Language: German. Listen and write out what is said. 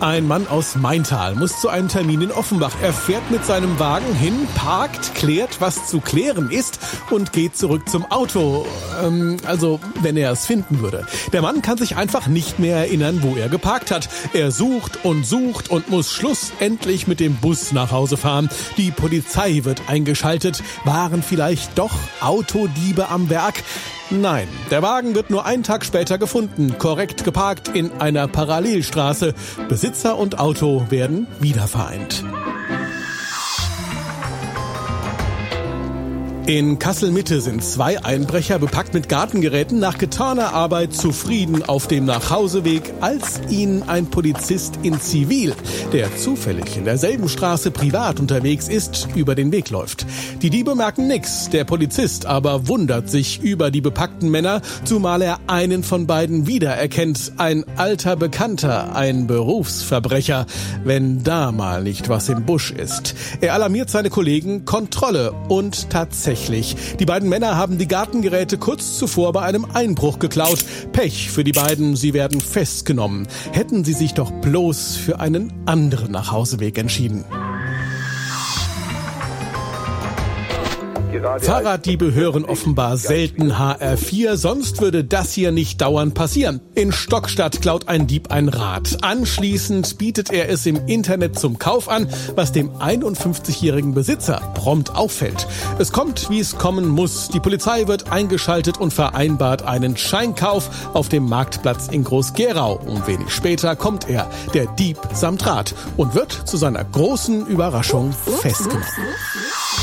Ein Mann aus Maintal muss zu einem Termin in Offenbach. Er fährt mit seinem Wagen hin, parkt, klärt, was zu klären ist und geht zurück zum Auto. Ähm, also, wenn er es finden würde. Der Mann kann sich einfach nicht mehr erinnern, wo er geparkt hat. Er sucht und sucht und muss schlussendlich mit dem Bus nach Hause fahren. Die Polizei wird eingeschaltet. Waren vielleicht doch Autodiebe am Werk? Nein, der Wagen wird nur einen Tag später gefunden, korrekt geparkt in einer Parallelstraße. Besitzer und Auto werden wiedervereint. In Kassel-Mitte sind zwei Einbrecher bepackt mit Gartengeräten nach getaner Arbeit zufrieden auf dem Nachhauseweg, als ihnen ein Polizist in Zivil, der zufällig in derselben Straße privat unterwegs ist, über den Weg läuft. Die Diebe merken nix, der Polizist aber wundert sich über die bepackten Männer, zumal er einen von beiden wiedererkennt, ein alter Bekannter, ein Berufsverbrecher, wenn da mal nicht was im Busch ist. Er alarmiert seine Kollegen Kontrolle und tatsächlich tatsächlich. Die beiden Männer haben die Gartengeräte kurz zuvor bei einem Einbruch geklaut. Pech für die beiden, sie werden festgenommen. Hätten sie sich doch bloß für einen anderen Nachhauseweg entschieden. Fahrraddiebe hören offenbar selten HR4, sonst würde das hier nicht dauernd passieren. In Stockstadt klaut ein Dieb ein Rad. Anschließend bietet er es im Internet zum Kauf an, was dem 51-jährigen Besitzer prompt auffällt. Es kommt, wie es kommen muss. Die Polizei wird eingeschaltet und vereinbart einen Scheinkauf auf dem Marktplatz in Groß-Gerau. Und wenig später kommt er, der Dieb samt Rad, und wird zu seiner großen Überraschung festgenommen.